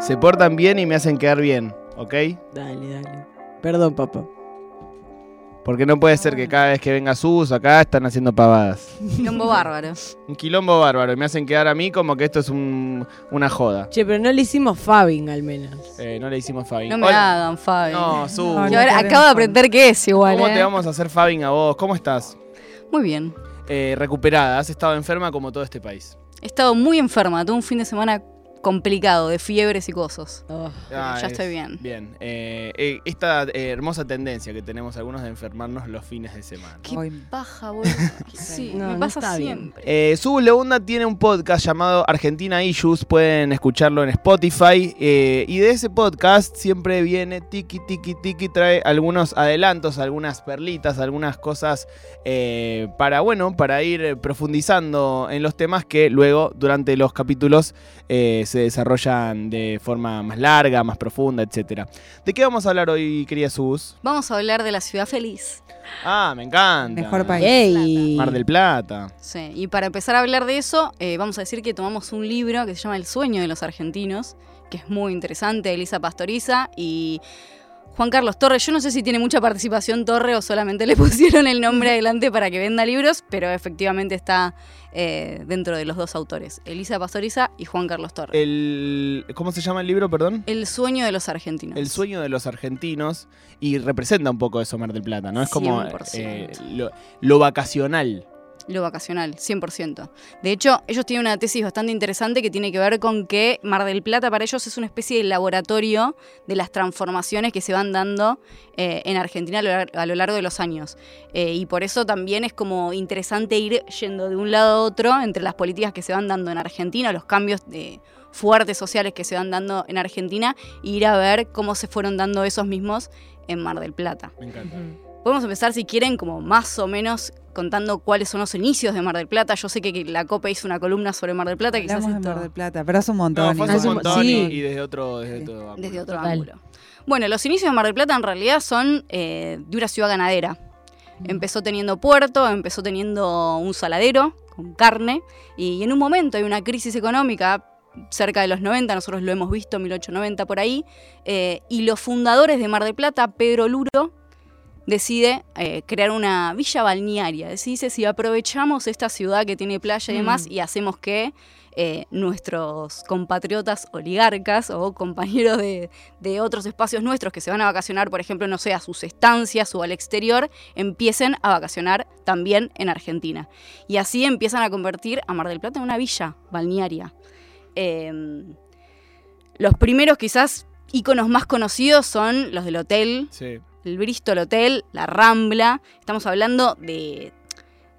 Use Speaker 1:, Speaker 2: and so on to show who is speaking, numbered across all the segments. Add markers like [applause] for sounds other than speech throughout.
Speaker 1: se portan bien y me hacen quedar bien, ¿ok?
Speaker 2: Dale, dale. Perdón, papá.
Speaker 1: Porque no puede ser que cada vez que venga Sus acá están haciendo pavadas.
Speaker 3: Quilombo bárbaro.
Speaker 1: Un quilombo bárbaro y me hacen quedar a mí como que esto es un- una joda.
Speaker 2: Che, pero no le hicimos Fabing al menos.
Speaker 1: Eh, no le hicimos Fabi.
Speaker 3: No me hagan, Fabi.
Speaker 1: No, Sus.
Speaker 4: No,
Speaker 3: ahora acabo de aprender qué es igual.
Speaker 1: ¿Cómo
Speaker 3: eh.
Speaker 1: te vamos a hacer Fabing a vos? ¿Cómo estás?
Speaker 3: Muy bien.
Speaker 1: Eh, recuperada, has estado enferma como todo este país.
Speaker 3: He estado muy enferma. Tuve un fin de semana complicado de fiebres y cosas.
Speaker 2: Oh.
Speaker 1: Ah,
Speaker 3: ya
Speaker 1: es-
Speaker 3: estoy bien.
Speaker 1: Bien. Eh, eh, esta eh, hermosa tendencia que tenemos algunos de enfermarnos los fines de semana.
Speaker 3: Qué
Speaker 4: Hoy-
Speaker 3: paja, [laughs] boludo. Sí,
Speaker 2: No,
Speaker 3: me
Speaker 2: no
Speaker 3: pasa siempre.
Speaker 1: Eh, Su Leunda tiene un podcast llamado Argentina Issues, pueden escucharlo en Spotify. eh, y de ese podcast siempre viene tiki tiki tiki, trae algunos adelantos, algunas perlitas, algunas cosas eh, para, bueno, para ir profundizando en los temas que luego durante los capítulos eh, se desarrollan de forma más larga, más profunda, etcétera. ¿De qué vamos a hablar hoy, querida Sus?
Speaker 3: Vamos a hablar de la ciudad feliz.
Speaker 1: Ah, me encanta.
Speaker 4: Mejor país.
Speaker 2: Ey.
Speaker 1: Mar del Plata.
Speaker 3: Sí, y para empezar a hablar de eso, eh, vamos a decir que tomamos un libro que se llama El sueño de los argentinos, que es muy interesante, de Elisa Pastoriza y Juan Carlos Torre. Yo no sé si tiene mucha participación Torre o solamente [laughs] le pusieron el nombre adelante para que venda libros, pero efectivamente está eh, dentro de los dos autores, Elisa Pastoriza y Juan Carlos Torre.
Speaker 1: El, ¿Cómo se llama el libro, perdón?
Speaker 3: El sueño de los argentinos.
Speaker 1: El sueño de los argentinos y representa un poco eso Mar del Plata, ¿no? Es como
Speaker 3: 100%.
Speaker 1: eh, lo, lo vacacional.
Speaker 3: Lo vacacional, 100%. De hecho, ellos tienen una tesis bastante interesante que tiene que ver con que Mar del Plata para ellos es una especie de laboratorio de las transformaciones que se van dando eh, en Argentina a lo, a lo largo de los años. Eh, y por eso también es como interesante ir yendo de un lado a otro entre las políticas que se van dando en Argentina, los cambios de fuertes sociales que se van dando en Argentina, e ir a ver cómo se fueron dando esos mismos en Mar del Plata.
Speaker 1: Me encanta.
Speaker 3: Podemos empezar, si quieren, como más o menos contando cuáles son los inicios de Mar del Plata. Yo sé que, que la COPE hizo una columna sobre Mar del Plata, quizás
Speaker 4: Hablamos de
Speaker 3: esto
Speaker 4: Mar del Plata, pero hace un
Speaker 1: No,
Speaker 4: montón.
Speaker 1: fue
Speaker 4: y
Speaker 1: hace un montón
Speaker 2: sí.
Speaker 1: y, y desde otro, desde ángulo.
Speaker 3: desde otro
Speaker 2: Total.
Speaker 3: ángulo. Bueno, los inicios de Mar del Plata en realidad son eh, de una ciudad ganadera. Empezó teniendo puerto, empezó teniendo un saladero con carne y en un momento hay una crisis económica cerca de los 90, nosotros lo hemos visto, 1890 por ahí, eh, y los fundadores de Mar del Plata, Pedro Luro, decide eh, crear una villa balnearia. Dice, si aprovechamos esta ciudad que tiene playa y demás
Speaker 2: Mm.
Speaker 3: y hacemos que eh, nuestros compatriotas oligarcas o compañeros de, de otros espacios nuestros que se van a vacacionar, por ejemplo, no sé, a sus estancias o al exterior, empiecen a vacacionar también en Argentina. Y así empiezan a convertir a Mar del Plata en una villa balnearia. Eh, los primeros quizás íconos más conocidos son los del hotel,
Speaker 1: Sí.
Speaker 3: El Bristol Hotel, la Rambla. Estamos hablando de,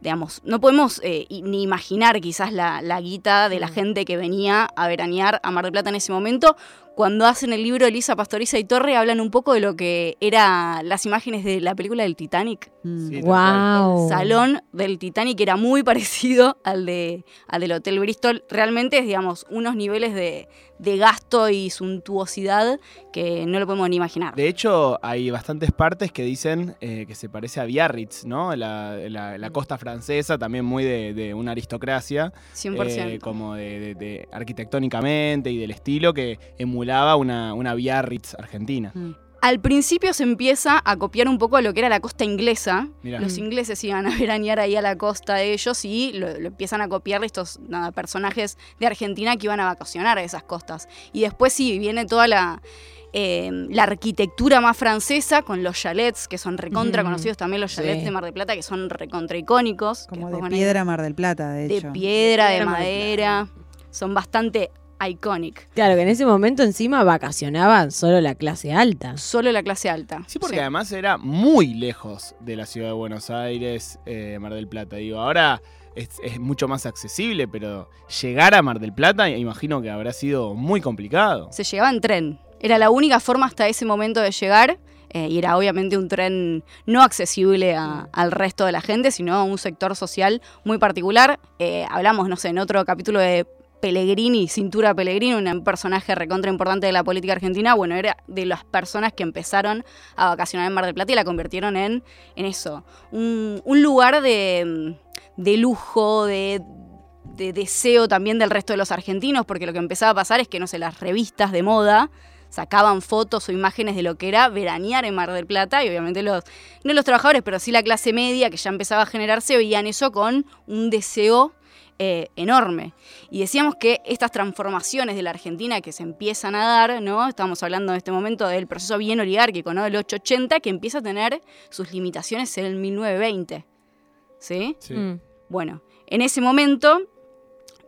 Speaker 3: digamos, no podemos eh, ni imaginar quizás la, la guita de la gente que venía a veranear a Mar del Plata en ese momento. Cuando hacen el libro Elisa Pastoriza y Torre hablan un poco de lo que eran las imágenes de la película del Titanic.
Speaker 4: Mm.
Speaker 1: Sí.
Speaker 2: Wow.
Speaker 3: El salón del Titanic era muy [laughs] parecido al, de, al del Hotel Bristol. Realmente es, digamos, unos niveles de, de gasto y suntuosidad que no lo podemos ni imaginar.
Speaker 1: De hecho, hay bastantes partes que dicen eh, que se parece a Biarritz, ¿no? La, la- la costa francesa, también muy de, de una aristocracia,
Speaker 3: 100%.
Speaker 1: eh, como de, de- de arquitectónicamente y del estilo que emulaba una, una Biarritz argentina.
Speaker 3: Al principio se empieza a copiar un poco a lo que era la costa inglesa.
Speaker 1: Mirá.
Speaker 3: Los ingleses iban a [laughs] veranear ahí a la costa de ellos y lo, lo empiezan a copiar estos nada, personajes de Argentina que iban a vacacionar a esas costas. Y después sí, viene toda la, eh, la arquitectura más francesa con los chalets, que son recontra conocidos también los chalets
Speaker 2: Sí.
Speaker 3: de Mar del Plata, que son recontra icónicos.
Speaker 4: Como de piedra Mar del Plata, de
Speaker 3: de
Speaker 4: hecho.
Speaker 3: piedra, de
Speaker 2: Piedra, Mar del
Speaker 3: madera. Son bastante iconic.
Speaker 2: Claro, que en ese momento encima vacacionaban solo la clase alta.
Speaker 3: Solo la clase alta.
Speaker 1: Sí, porque además era muy lejos de la ciudad de Buenos Aires, eh, Mar del Plata. Digo, ahora es, es mucho más accesible, pero llegar a Mar del Plata, imagino que habrá sido muy complicado.
Speaker 3: se llegaba en tren. Era la única forma hasta ese momento de llegar. eh, y era obviamente un tren no accesible a- al resto de la gente, sino a un sector social muy particular. Eh, hablamos, no sé, en otro capítulo de Pellegrini, Cintura Pellegrini, un personaje recontra importante de la política argentina. Bueno, era de las personas que empezaron a vacacionar en Mar del Plata y la convirtieron en, en eso. Un, un lugar de, de lujo, de de deseo también del resto de los argentinos, porque lo que empezaba a pasar es que, no sé, las revistas de moda sacaban fotos o imágenes de lo que era veranear en Mar del Plata y obviamente los, no los trabajadores, pero sí la clase media que ya empezaba a generarse, veían eso con un deseo eh, enorme. Y decíamos que estas transformaciones de la Argentina que se empiezan a dar, ¿no? Estamos hablando en este momento del proceso bien oligárquico, ¿no? Del 880, que empieza a tener sus limitaciones en el 1920. ¿Sí?
Speaker 1: Sí.
Speaker 2: Mm.
Speaker 3: Bueno, en ese momento,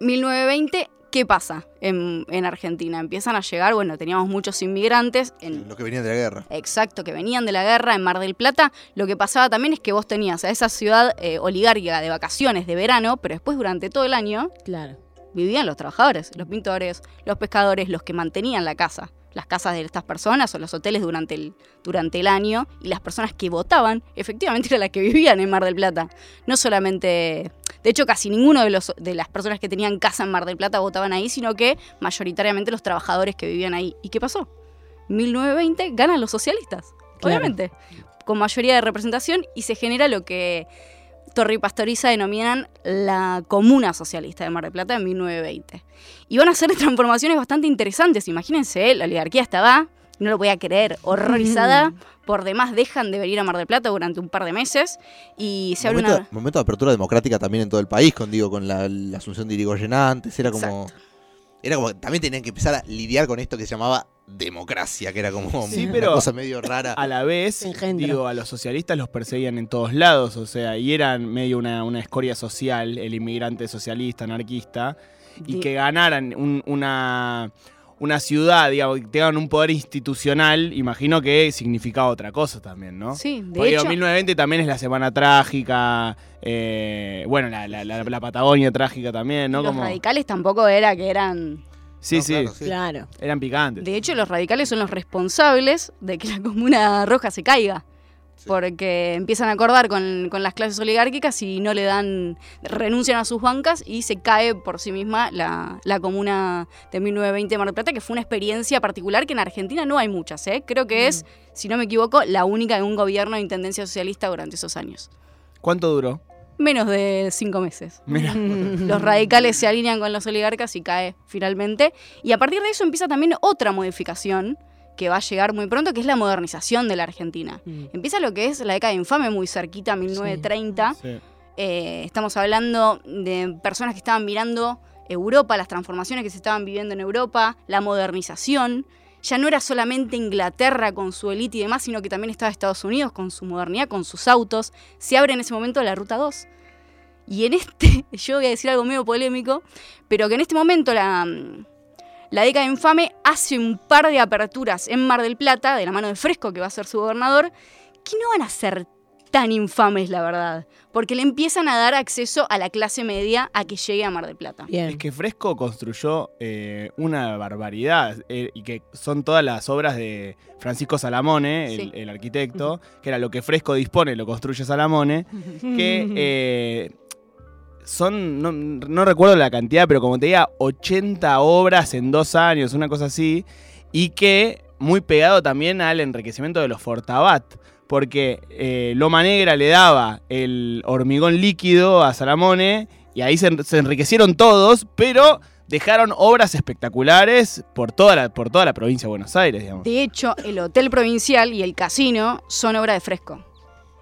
Speaker 3: 1920, ¿qué pasa en, en Argentina? Empiezan a llegar, bueno, teníamos muchos inmigrantes en,
Speaker 4: Los que venían de la guerra.
Speaker 3: Exacto, que venían de la guerra en Mar del Plata. Lo que pasaba también es que vos tenías a esa ciudad eh, oligárquica de vacaciones, de verano, pero después durante todo el año
Speaker 2: Claro.
Speaker 3: vivían los trabajadores, los pintores, los pescadores, los que mantenían la casa, las casas de estas personas o los hoteles durante el, durante el año y las personas que votaban efectivamente [laughs] eran las que vivían en Mar del Plata. No solamente, de hecho casi ninguno de, los, de las personas que tenían casa en Mar del Plata votaban ahí, sino que mayoritariamente los trabajadores que vivían ahí. ¿Y qué pasó? 1920 ganan los socialistas,
Speaker 2: Claro.
Speaker 3: obviamente, con mayoría de representación y se genera lo que Torre y Pastoriza denominan la Comuna Socialista de Mar del Plata en 1920. Y van a hacer transformaciones bastante interesantes. Imagínense, la oligarquía estaba, no lo podía creer, horrorizada. Por demás, dejan de venir a Mar del Plata durante un par de meses y se abre
Speaker 4: momento,
Speaker 3: una.
Speaker 4: momento de apertura democrática también en todo el país, con digo, con la, la asunción de Irigoyen antes, era como. Era como que también tenían que empezar a lidiar con esto que se llamaba democracia, que era como
Speaker 1: Sí,
Speaker 4: una
Speaker 1: pero-
Speaker 4: cosa medio rara.
Speaker 1: A la vez, digo, a los socialistas los perseguían en todos lados, o sea, y eran medio una, una escoria social, el inmigrante socialista, anarquista, y que ganaran un- una, una ciudad, digamos, que tengan un poder institucional, imagino que significaba otra cosa también, ¿no?
Speaker 3: Sí, de
Speaker 1: Porque digo,
Speaker 3: hecho.
Speaker 1: 1920 también es la semana trágica, eh, bueno, la, la- la- la Patagonia trágica también, ¿no?
Speaker 3: los
Speaker 1: Como,
Speaker 3: radicales tampoco era que eran.
Speaker 1: sí,
Speaker 4: No,
Speaker 1: sí,
Speaker 4: claro, sí.
Speaker 2: Claro.
Speaker 1: eran picantes.
Speaker 3: De hecho, los radicales son los responsables de que la Comuna Roja se caiga.
Speaker 4: Sí.
Speaker 3: Porque empiezan a acordar con, con las clases oligárquicas y no le dan, renuncian a sus bancas y se cae por sí misma la, la comuna de 1920 de Mar del Plata, que fue una experiencia particular que en Argentina no hay muchas. ¿eh? Creo que es, si no me equivoco, la única de un gobierno de intendencia socialista durante esos años.
Speaker 1: ¿Cuánto duró?
Speaker 3: Menos de cinco meses.
Speaker 1: Mira. [laughs]
Speaker 3: Los radicales se alinean con los oligarcas y cae finalmente. Y a partir de eso empieza también otra modificación que va a llegar muy pronto, que es la modernización de la Argentina.
Speaker 2: Mm.
Speaker 3: Empieza lo que es la década infame, muy cerquita, 1930.
Speaker 1: Sí.
Speaker 3: Eh, estamos hablando de personas que estaban mirando Europa, las transformaciones que se estaban viviendo en Europa, la modernización. Ya no era solamente Inglaterra con su élite y demás, sino que también estaba Estados Unidos con su modernidad, con sus autos. Se abre en ese momento la Ruta 2. Y en este, [laughs] yo voy a decir algo medio polémico, pero que en este momento la, la década infame hace un par de aperturas en Mar del Plata, de la mano de Fresco, que va a ser su gobernador, que no van a ser tan infames, la verdad, porque le empiezan a dar acceso a la clase media a que llegue a Mar del Plata.
Speaker 2: Bien.
Speaker 1: Es que Fresco construyó eh, una barbaridad eh, y que son todas las obras de Francisco Salamone, el,
Speaker 3: Sí.
Speaker 1: el arquitecto, que era lo que Fresco dispone, lo construye Salamone, que [laughs] eh, son, no, recuerdo la cantidad, pero como te diga, 80 obras en dos años, una cosa así, y que muy pegado también al enriquecimiento de los Fortabat. Porque eh, Loma Negra le daba el hormigón líquido a Salamone y ahí se, se enriquecieron todos, pero dejaron obras espectaculares por toda, la, por toda la provincia de Buenos Aires, digamos.
Speaker 3: De hecho, el Hotel Provincial y el casino son obra de Fresco.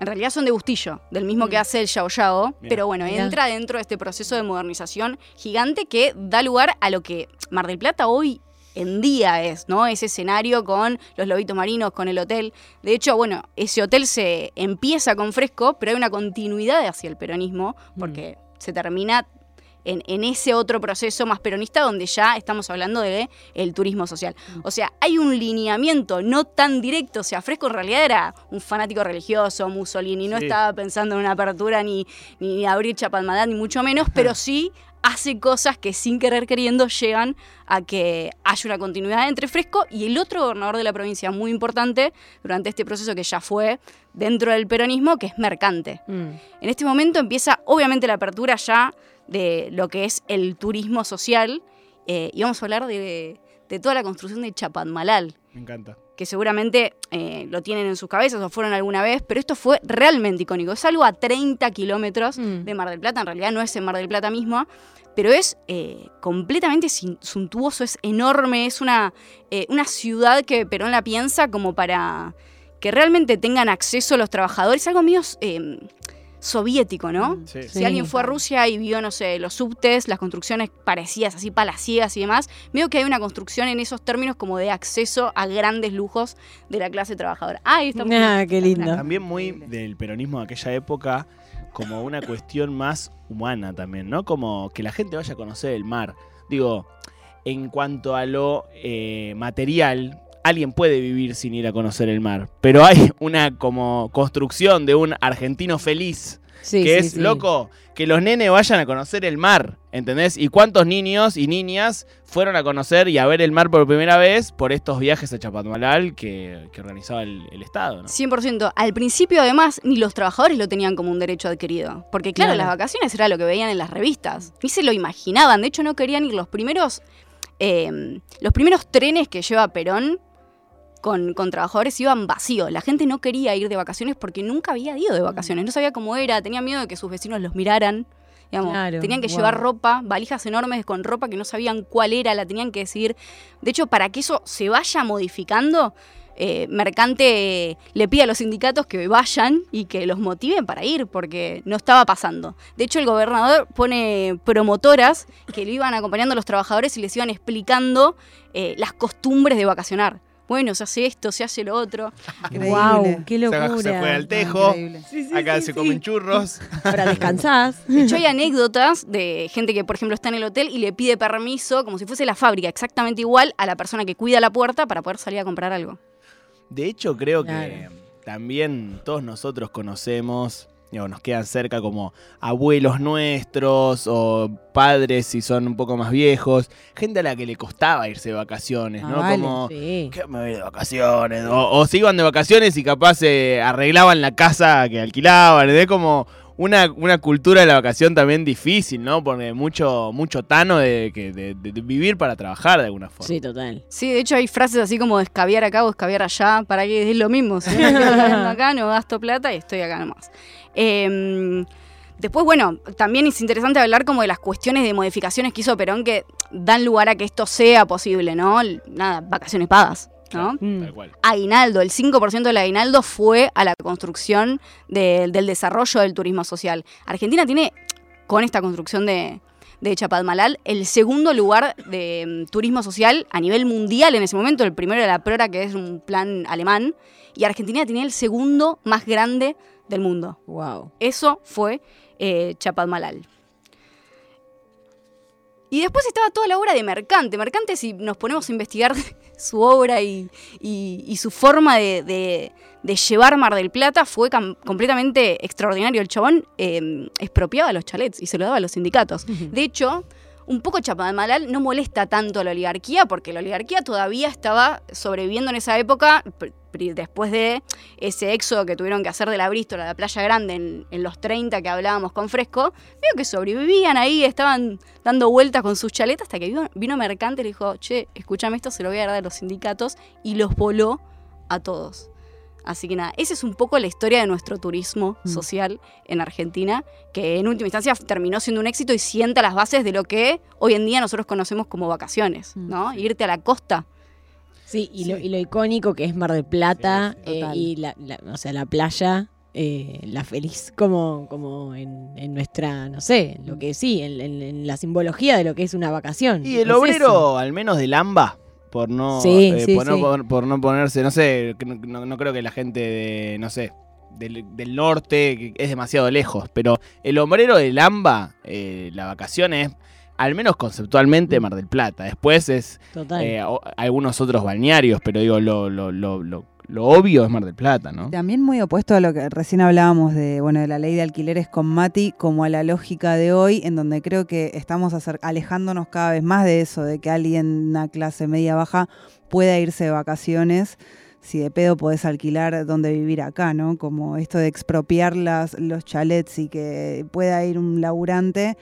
Speaker 3: En realidad son de Bustillo, del mismo que
Speaker 2: Mm.
Speaker 3: hace el Yao Yao,
Speaker 1: Bien.
Speaker 3: pero bueno, entra dentro de este proceso de modernización gigante que da lugar a lo que Mar del Plata hoy en día es, ¿no? Ese escenario con los lobitos marinos, con el hotel. De hecho, bueno, ese hotel se empieza con Fresco, pero hay una continuidad hacia el peronismo, porque se termina en, en ese otro proceso más peronista donde ya estamos hablando de el turismo social. O sea, hay un lineamiento no tan directo. O sea, Fresco en realidad era un fanático religioso, Mussolini, no
Speaker 1: Sí.
Speaker 3: estaba pensando en una apertura ni, ni abrir Chapadmalad, ni mucho menos, pero [laughs] sí hace cosas que sin querer queriendo llegan a que haya una continuidad entre Fresco y el otro gobernador de la provincia muy importante durante este proceso que ya fue dentro del peronismo, que es Mercante.
Speaker 2: Mm.
Speaker 3: En este momento empieza obviamente la apertura ya de lo que es el turismo social eh, y vamos a hablar de, de toda la construcción de Chapadmalal,
Speaker 1: Me encanta.
Speaker 3: que seguramente eh, lo tienen en sus cabezas o fueron alguna vez, pero esto fue realmente icónico. Es algo a 30 kilómetros
Speaker 2: Mm.
Speaker 3: de Mar del Plata, en realidad no es en Mar del Plata mismo, pero es eh, completamente sin- suntuoso, es enorme, es una, eh, una ciudad que Perón la piensa como para que realmente tengan acceso los trabajadores, algo medio eh, soviético, ¿no?
Speaker 1: Sí.
Speaker 3: Si alguien fue a. Rusia y vio, no sé, los subtes, las construcciones parecidas, así palaciegas y demás, veo que hay una construcción en esos términos como de acceso a grandes lujos de la clase trabajadora. Ah, ahí está. muy
Speaker 2: Ah,
Speaker 3: bien.
Speaker 2: qué lindo.
Speaker 1: También muy del peronismo de aquella época, como una cuestión más humana también, ¿no? Como que la gente vaya a conocer el mar. Digo, en cuanto a lo eh, material, alguien puede vivir sin ir a conocer el mar, pero hay [laughs] una como construcción de un argentino feliz,
Speaker 2: Sí,
Speaker 1: que
Speaker 2: sí,
Speaker 1: es
Speaker 2: sí.
Speaker 1: loco, que los nenes vayan a conocer el mar, ¿entendés? ¿Y cuántos niños y niñas fueron a conocer y a ver el mar por primera vez por estos viajes a Chapadmalal que, que organizaba el, el Estado, ¿no?
Speaker 3: 100%. Al principio, además, ni los trabajadores lo tenían como un derecho adquirido. Porque, claro,
Speaker 2: Claro.
Speaker 3: las vacaciones era lo que veían en las revistas. Ni se lo imaginaban. De hecho, no querían ir los primeros. eh, los primeros trenes que lleva Perón con, con trabajadores iban vacíos. La gente no quería ir de vacaciones porque nunca había ido de vacaciones. No sabía cómo era, tenía miedo de que sus vecinos los miraran. Digamos,
Speaker 2: Claro,
Speaker 3: tenían que
Speaker 2: wow.
Speaker 3: llevar ropa, valijas enormes con ropa que no sabían cuál era, la tenían que decidir. De hecho, para que eso se vaya modificando, eh, Mercante le pide a los sindicatos que vayan y que los motiven para ir, porque no estaba pasando. De hecho, el gobernador pone promotoras que lo iban acompañando a los trabajadores y les iban explicando eh, las costumbres de vacacionar. Bueno, se hace esto, se hace lo otro. [laughs]
Speaker 2: Wow, qué
Speaker 1: Se-
Speaker 2: locura.
Speaker 1: se fue al tejo, acá se comen churros. [laughs]
Speaker 2: Ahora [laughs] descansás.
Speaker 3: De hecho, hay anécdotas de gente que, por ejemplo, está en el hotel y le pide permiso, como si fuese la fábrica, exactamente igual a la persona que cuida la puerta para poder salir a comprar algo.
Speaker 1: De hecho, creo que también todos nosotros conocemos, digo, nos quedan cerca como abuelos nuestros o padres si son un poco más viejos, gente a la que le costaba irse de vacaciones,
Speaker 5: Ah,
Speaker 1: ¿no?
Speaker 5: vale.
Speaker 1: Como,
Speaker 2: Sí.
Speaker 1: ¿qué me voy de vacaciones? O, o se iban de vacaciones y capaz eh, arreglaban la casa que alquilaban, es como una, una cultura de la vacación también difícil, ¿no? Porque mucho, mucho tano de, que- de- de- de vivir para trabajar de alguna forma.
Speaker 2: Sí, total.
Speaker 3: Sí, de hecho hay frases así como escabiar acá o escabiar allá, para que es lo mismo. Si no [laughs] acá, no gasto plata y estoy acá nomás. Eh, después, bueno, también es interesante hablar como de las cuestiones de modificaciones que hizo Perón que dan lugar a que esto sea posible, ¿no? Nada, vacaciones pagas, ¿no?
Speaker 2: Mm.
Speaker 1: Tal cual.
Speaker 3: aguinaldo, el 5% del aguinaldo fue a la construcción de- del desarrollo del turismo social. Argentina tiene, con esta construcción de, de Chapadmalal, el segundo lugar de mm, turismo social a nivel mundial en ese momento. El primero era la PRORA, que es un plan alemán, y Argentina tenía el segundo más grande del mundo.
Speaker 2: Wow.
Speaker 3: Eso fue eh, Chapadmalal. Y después estaba toda la obra de Mercante. Mercante, si nos ponemos a investigar [laughs] su obra y, y- y su forma de, de- de llevar Mar del Plata, fue completamente extraordinario. El chabón eh, expropiaba los chalets y se lo daba a los sindicatos. De hecho, un poco Chapadmalal no molesta tanto a la oligarquía, porque la oligarquía todavía estaba sobreviviendo en esa época, después de ese éxodo que tuvieron que hacer de la Bristol a la Playa Grande en, en los 30 que hablábamos con Fresco, veo que sobrevivían ahí, estaban dando vueltas con sus chaletas, hasta que vino, vino Mercante y le dijo, che, escúchame esto, se lo voy a dar a los sindicatos, y los voló a todos. Así que nada, esa es un poco la historia de nuestro turismo
Speaker 2: Mm.
Speaker 3: social en Argentina, que en última instancia terminó siendo un éxito y sienta las bases de lo que hoy en día nosotros conocemos como vacaciones,
Speaker 5: Mm.
Speaker 3: ¿no? Irte a la costa.
Speaker 2: Sí, y, Lo, y lo icónico que es Mar del Plata
Speaker 5: Sí, sí,
Speaker 2: eh, y la, la- o sea, la playa, eh, la feliz, como, como en, en nuestra, no sé, lo que sí, en, en- en la simbología de lo que es una vacación.
Speaker 1: Y el
Speaker 2: Es
Speaker 1: obrero,
Speaker 2: eso.
Speaker 1: al menos del AMBA, por no,
Speaker 2: Sí,
Speaker 1: eh,
Speaker 2: sí,
Speaker 1: por, no por no ponerse, no sé, no, no- no creo que la gente de, no sé, del, del norte que es demasiado lejos, pero el obrero del AMBA, eh, la vacación es, al menos conceptualmente, Mar del Plata. Después es
Speaker 2: Total.
Speaker 1: eh, o- algunos otros balnearios, pero digo, lo, lo, lo, lo, lo obvio es Mar del Plata, ¿no?
Speaker 5: También muy opuesto a lo que recién hablábamos de, bueno, de la ley de alquileres con Mati, como a la lógica de hoy, en donde creo que estamos acer- alejándonos cada vez más de eso, de que alguien, una clase media baja, pueda irse de vacaciones. Si de pedo podés alquilar donde vivir acá, ¿no? Como esto de expropiar las, los chalets y que pueda ir un laburante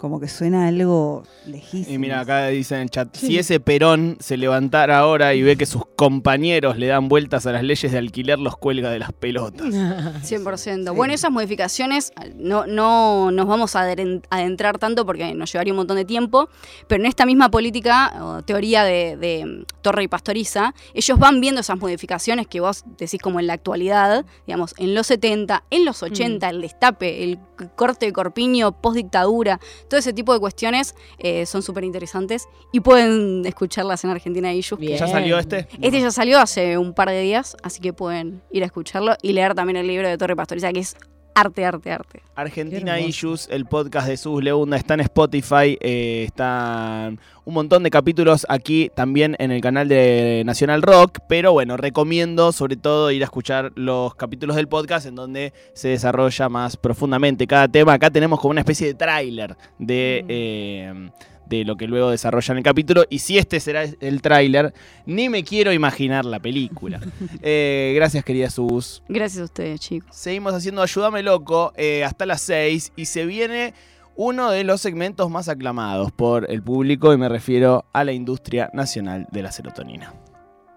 Speaker 5: Como que suena algo lejísimo.
Speaker 1: Y mira, acá dice en el chat, si ese Perón se levantara ahora y ve que sus compañeros le dan vueltas a las leyes de alquiler, los cuelga de las pelotas. [laughs]
Speaker 3: 100%. Bueno, esas modificaciones no, no nos vamos a adentrar tanto porque nos llevaría un montón de tiempo, pero en esta misma política o teoría de, de, mm, Torre y Pastoriza, ellos van viendo esas modificaciones que vos decís como en la actualidad, digamos, en los 70, en los 80, el destape, el corte de corpiño post-dictadura, todo ese tipo de cuestiones eh, son súper interesantes y pueden escucharlas en Argentina Issues. que.
Speaker 1: ¿Ya salió este?
Speaker 3: este ya salió hace un par de días, así que pueden ir a escucharlo y leer también el libro de Torre Pastoriza, que es arte, arte, arte.
Speaker 1: Argentina. Issues, el podcast de Sus Leunda, está en Spotify, eh, están un montón de capítulos aquí también en el canal de Nacional Rock, pero bueno, recomiendo sobre todo ir a escuchar los capítulos del podcast en donde se desarrolla más profundamente cada tema. Acá tenemos como una especie de tráiler de...
Speaker 2: Mm.
Speaker 1: eh, de lo que luego desarrollan el capítulo. Y si este será el tráiler, ni me quiero imaginar la película. [laughs] Eh, gracias, querida Sus.
Speaker 3: Gracias a ustedes, chicos.
Speaker 1: Seguimos haciendo Ayúdame Loco eh, hasta las 6 y se viene uno de los segmentos más aclamados por el público y me refiero a la industria nacional de la serotonina.